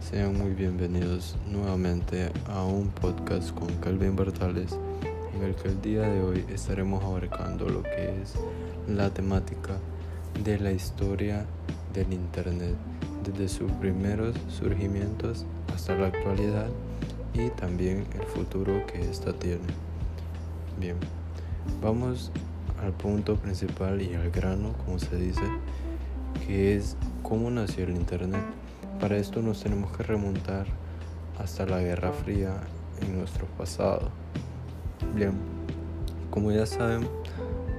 sean muy bienvenidos nuevamente a un podcast con Calvin Bartales en el que el día de hoy estaremos abarcando lo que es la temática de la historia del Internet desde sus primeros surgimientos hasta la actualidad y también el futuro que ésta tiene. Bien, vamos al punto principal y al grano, como se dice, que es cómo nació el Internet. Para esto nos tenemos que remontar hasta la Guerra Fría en nuestro pasado. Bien, como ya saben,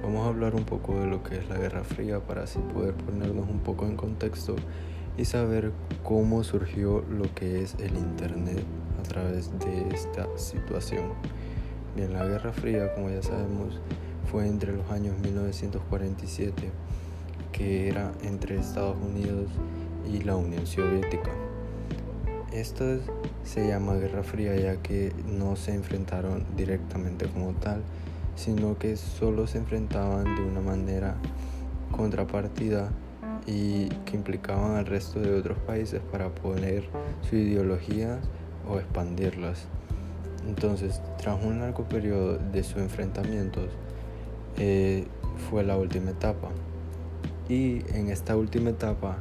vamos a hablar un poco de lo que es la Guerra Fría para así poder ponernos un poco en contexto y saber cómo surgió lo que es el Internet a través de esta situación. Bien, la Guerra Fría, como ya sabemos, fue entre los años 1947 que era entre Estados Unidos y la Unión Soviética. Esto se llama Guerra Fría ya que no se enfrentaron directamente como tal, sino que solo se enfrentaban de una manera contrapartida y que implicaban al resto de otros países para poner su ideología o expandirlas. Entonces, tras un largo periodo de sus enfrentamientos, eh, fue la última etapa. Y en esta última etapa,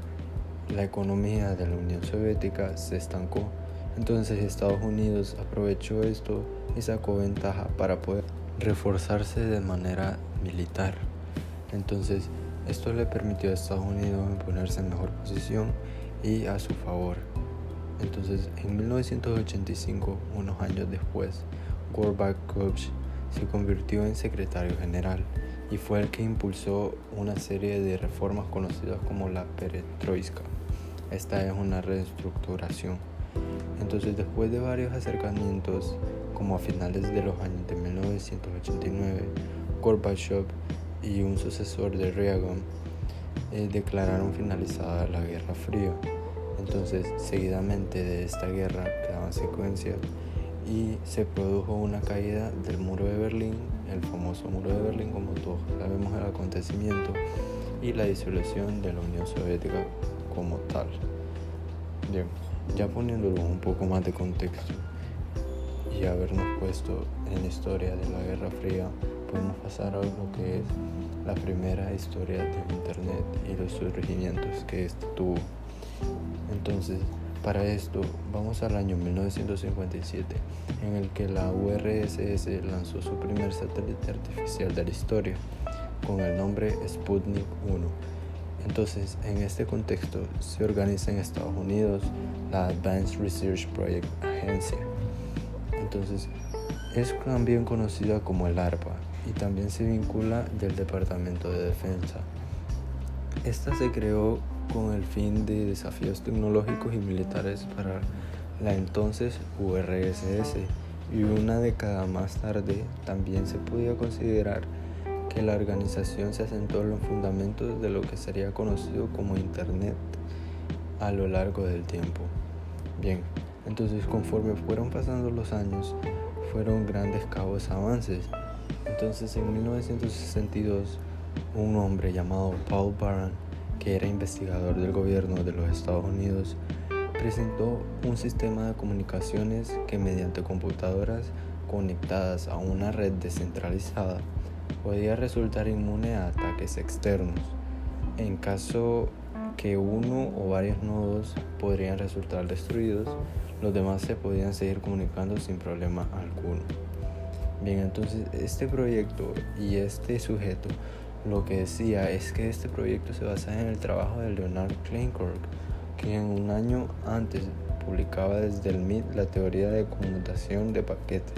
la economía de la Unión Soviética se estancó. Entonces Estados Unidos aprovechó esto y sacó ventaja para poder reforzarse de manera militar. Entonces esto le permitió a Estados Unidos ponerse en mejor posición y a su favor. Entonces en 1985, unos años después, Gorbachev se convirtió en secretario general y fue el que impulsó una serie de reformas conocidas como la perestroika. Esta es una reestructuración. Entonces, después de varios acercamientos, como a finales de los años de 1989, Gorbachev y un sucesor de Reagan eh, declararon finalizada la Guerra Fría. Entonces, seguidamente de esta guerra quedaban secuencias y se produjo una caída del muro de Berlín, el famoso muro de Berlín como todos sabemos el acontecimiento, y la disolución de la Unión Soviética como tal. Bien, ya poniéndolo un poco más de contexto y habernos puesto en la historia de la Guerra Fría, podemos pasar a lo que es la primera historia del Internet y los surgimientos que esto tuvo. Entonces, para esto, vamos al año 1957, en el que la URSS lanzó su primer satélite artificial de la historia, con el nombre Sputnik 1. Entonces, en este contexto, se organiza en Estados Unidos la Advanced Research Project Agency. Entonces, es también conocida como el ARPA y también se vincula del Departamento de Defensa. Esta se creó con el fin de desafíos tecnológicos y militares para la entonces URSS y una década más tarde también se podía considerar que la organización se asentó en los fundamentos de lo que sería conocido como Internet a lo largo del tiempo. Bien, entonces conforme fueron pasando los años, fueron grandes cabos avances. Entonces en 1962, un hombre llamado Paul Baran que era investigador del gobierno de los Estados Unidos, presentó un sistema de comunicaciones que mediante computadoras conectadas a una red descentralizada podía resultar inmune a ataques externos. En caso que uno o varios nodos podrían resultar destruidos, los demás se podían seguir comunicando sin problema alguno. Bien, entonces este proyecto y este sujeto lo que decía es que este proyecto se basa en el trabajo de Leonard Kleinkorg, quien un año antes publicaba desde el MIT la teoría de conmutación de paquetes,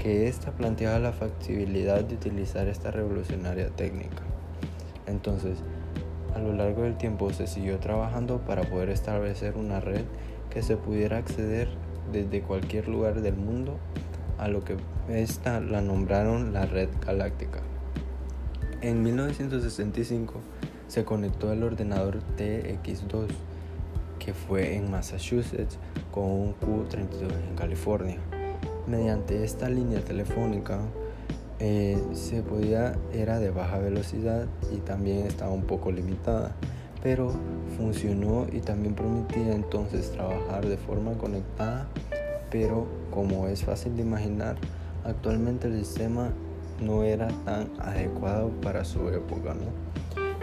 que ésta planteaba la factibilidad de utilizar esta revolucionaria técnica. Entonces, a lo largo del tiempo se siguió trabajando para poder establecer una red que se pudiera acceder desde cualquier lugar del mundo, a lo que esta la nombraron la red galáctica. En 1965 se conectó el ordenador TX2 que fue en Massachusetts con un Q32 en California. Mediante esta línea telefónica eh, se podía era de baja velocidad y también estaba un poco limitada, pero funcionó y también permitía entonces trabajar de forma conectada, pero como es fácil de imaginar, actualmente el sistema no era tan adecuado para su época.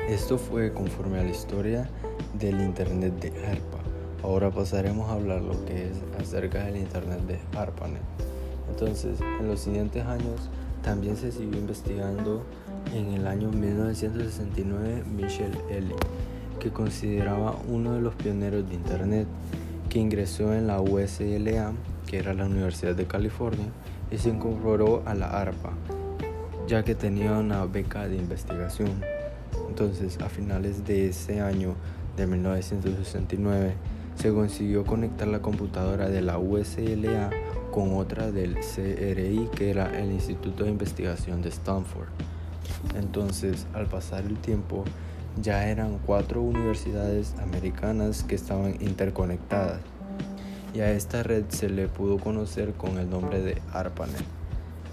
Esto fue conforme a la historia del Internet de ARPA. Ahora pasaremos a hablar lo que es acerca del Internet de ARPANET. Entonces, en los siguientes años también se siguió investigando en el año 1969 Michel Elie que consideraba uno de los pioneros de Internet, que ingresó en la USLA, que era la Universidad de California, y se incorporó a la ARPA, ya que tenía una beca de investigación. Entonces, a finales de ese año de 1969, se consiguió conectar la computadora de la USLA con otra del CRI, que era el Instituto de Investigación de Stanford. Entonces, al pasar el tiempo, ya eran cuatro universidades americanas que estaban interconectadas y a esta red se le pudo conocer con el nombre de ARPANET.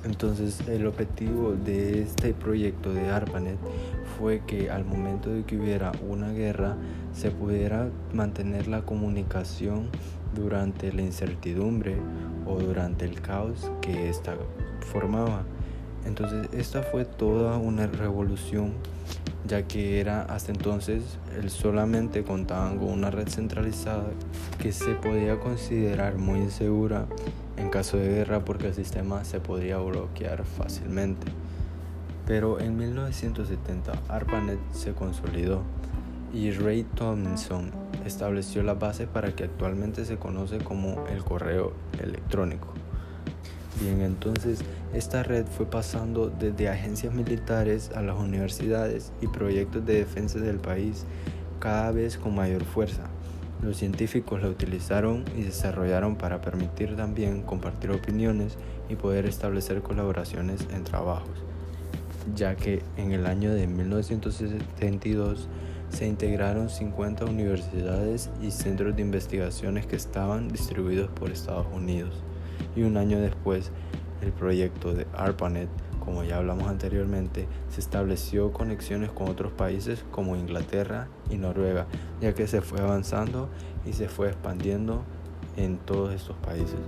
Entonces el objetivo de este proyecto de ARPANET fue que al momento de que hubiera una guerra se pudiera mantener la comunicación durante la incertidumbre o durante el caos que esta formaba. Entonces esta fue toda una revolución ya que era hasta entonces el solamente contaban con una red centralizada que se podía considerar muy insegura en caso de guerra porque el sistema se podía bloquear fácilmente. Pero en 1970 ARPANET se consolidó y Ray Tomlinson estableció la base para que actualmente se conoce como el correo electrónico. Bien, entonces esta red fue pasando desde agencias militares a las universidades y proyectos de defensa del país cada vez con mayor fuerza. Los científicos la utilizaron y desarrollaron para permitir también compartir opiniones y poder establecer colaboraciones en trabajos, ya que en el año de 1972 se integraron 50 universidades y centros de investigaciones que estaban distribuidos por Estados Unidos. Y un año después el proyecto de ARPANET, como ya hablamos anteriormente, se estableció conexiones con otros países como Inglaterra y Noruega, ya que se fue avanzando y se fue expandiendo en todos estos países.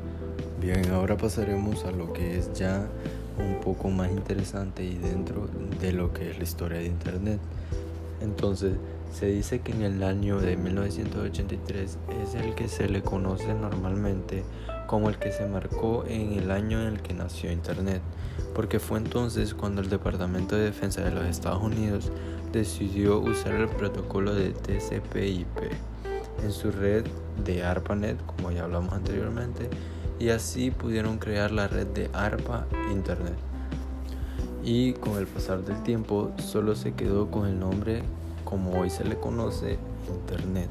Bien, ahora pasaremos a lo que es ya un poco más interesante y dentro de lo que es la historia de Internet. Entonces, se dice que en el año de 1983 es el que se le conoce normalmente como el que se marcó en el año en el que nació Internet, porque fue entonces cuando el Departamento de Defensa de los Estados Unidos decidió usar el protocolo de TCP/IP en su red de ARPANET, como ya hablamos anteriormente, y así pudieron crear la red de ARPA Internet. Y con el pasar del tiempo solo se quedó con el nombre como hoy se le conoce Internet.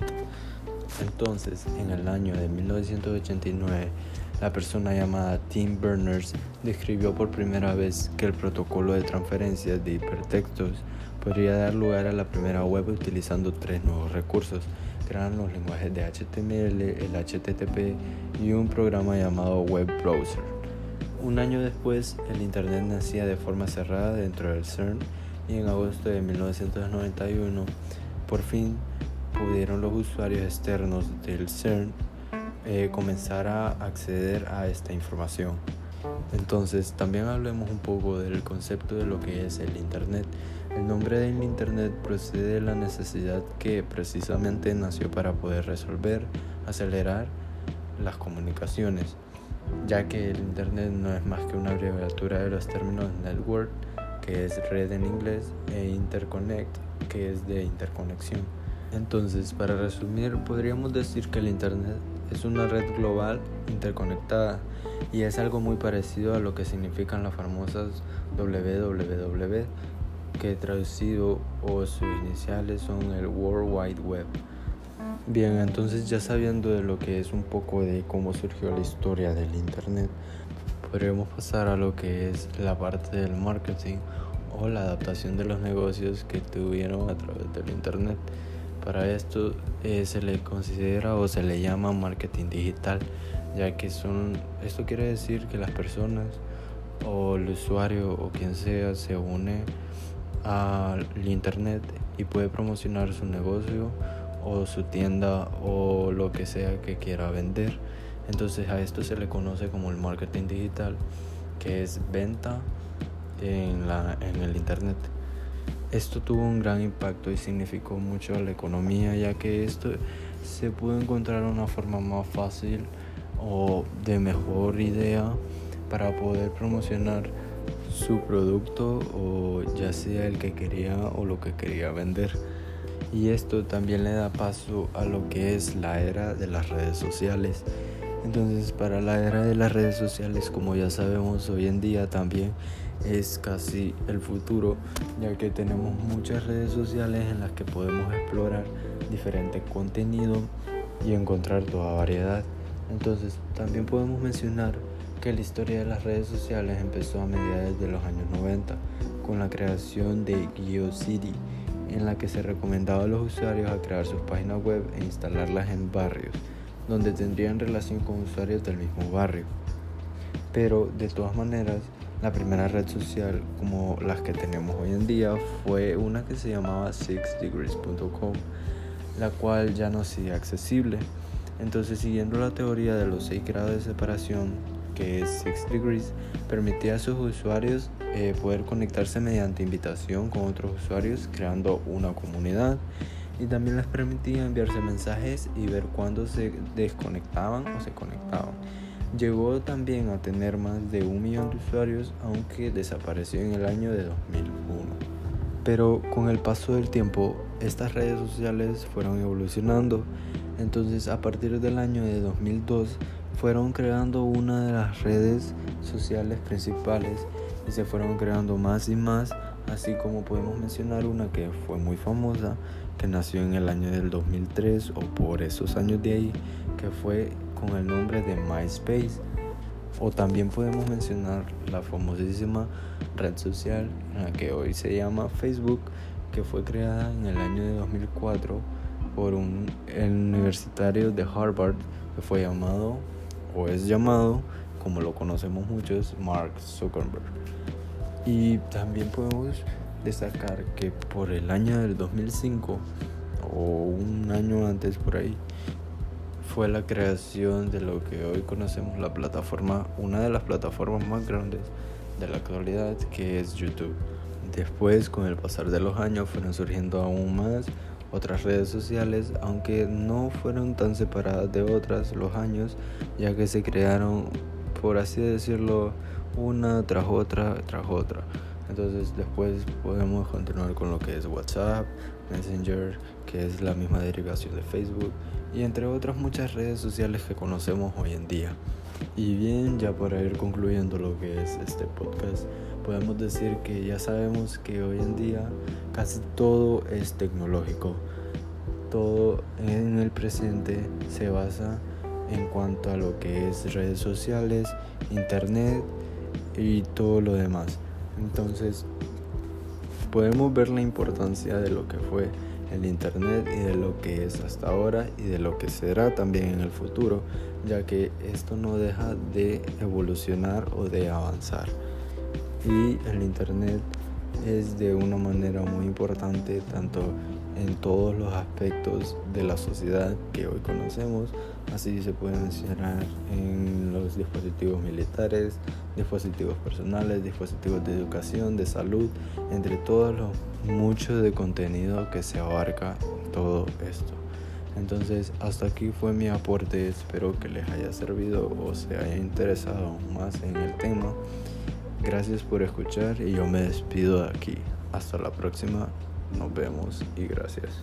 Entonces, en el año de 1989, la persona llamada Tim Berners describió por primera vez que el protocolo de transferencia de hipertextos podría dar lugar a la primera web utilizando tres nuevos recursos, que eran los lenguajes de HTML, el HTTP y un programa llamado Web Browser. Un año después, el Internet nacía de forma cerrada dentro del CERN y en agosto de 1991, por fin pudieron los usuarios externos del CERN eh, comenzar a acceder a esta información. Entonces, también hablemos un poco del concepto de lo que es el Internet. El nombre del Internet procede de la necesidad que precisamente nació para poder resolver, acelerar las comunicaciones, ya que el Internet no es más que una abreviatura de los términos network, que es red en inglés, e interconnect, que es de interconexión. Entonces, para resumir, podríamos decir que el Internet es una red global interconectada y es algo muy parecido a lo que significan las famosas www, que traducido o sus iniciales son el World Wide Web. Bien, entonces ya sabiendo de lo que es un poco de cómo surgió la historia del Internet, podríamos pasar a lo que es la parte del marketing o la adaptación de los negocios que tuvieron a través del Internet. Para esto eh, se le considera o se le llama marketing digital, ya que son, esto quiere decir que las personas o el usuario o quien sea se une al internet y puede promocionar su negocio o su tienda o lo que sea que quiera vender. Entonces a esto se le conoce como el marketing digital, que es venta en, la, en el Internet. Esto tuvo un gran impacto y significó mucho a la economía, ya que esto se pudo encontrar una forma más fácil o de mejor idea para poder promocionar su producto o ya sea el que quería o lo que quería vender. Y esto también le da paso a lo que es la era de las redes sociales. Entonces para la era de las redes sociales, como ya sabemos hoy en día también es casi el futuro, ya que tenemos muchas redes sociales en las que podemos explorar diferente contenido y encontrar toda variedad. Entonces también podemos mencionar que la historia de las redes sociales empezó a mediados de los años 90 con la creación de GeoCity, en la que se recomendaba a los usuarios a crear sus páginas web e instalarlas en barrios, donde tendrían relación con usuarios del mismo barrio. Pero de todas maneras, la primera red social como las que tenemos hoy en día fue una que se llamaba sixdegrees.com, la cual ya no sigue accesible. Entonces, siguiendo la teoría de los 6 grados de separación, que es Six Degrees, permitía a sus usuarios eh, poder conectarse mediante invitación con otros usuarios, creando una comunidad. Y también les permitía enviarse mensajes y ver cuándo se desconectaban o se conectaban. Llegó también a tener más de un millón de usuarios, aunque desapareció en el año de 2001. Pero con el paso del tiempo, estas redes sociales fueron evolucionando. Entonces, a partir del año de 2002, fueron creando una de las redes sociales principales y se fueron creando más y más, así como podemos mencionar una que fue muy famosa, que nació en el año del 2003 o por esos años de ahí, que fue con el nombre de MySpace. O también podemos mencionar la famosísima red social que hoy se llama Facebook, que fue creada en el año de 2004 por un universitario de Harvard que fue llamado o es llamado, como lo conocemos muchos, Mark Zuckerberg. Y también podemos destacar que por el año del 2005 o un año antes por ahí fue la creación de lo que hoy conocemos la plataforma, una de las plataformas más grandes de la actualidad, que es YouTube. Después, con el pasar de los años, fueron surgiendo aún más otras redes sociales, aunque no fueron tan separadas de otras los años, ya que se crearon, por así decirlo, una tras otra, tras otra. Entonces después podemos continuar con lo que es WhatsApp, Messenger, que es la misma derivación de Facebook, y entre otras muchas redes sociales que conocemos hoy en día. Y bien, ya para ir concluyendo lo que es este podcast, podemos decir que ya sabemos que hoy en día casi todo es tecnológico. Todo en el presente se basa en cuanto a lo que es redes sociales, internet y todo lo demás. Entonces, podemos ver la importancia de lo que fue el Internet y de lo que es hasta ahora y de lo que será también en el futuro, ya que esto no deja de evolucionar o de avanzar. Y el Internet es de una manera muy importante tanto en todos los aspectos de la sociedad que hoy conocemos. Así se puede mencionar en los dispositivos militares, dispositivos personales, dispositivos de educación, de salud, entre todos los muchos de contenido que se abarca todo esto. Entonces, hasta aquí fue mi aporte. Espero que les haya servido o se haya interesado más en el tema. Gracias por escuchar y yo me despido de aquí. Hasta la próxima. Nos vemos y gracias.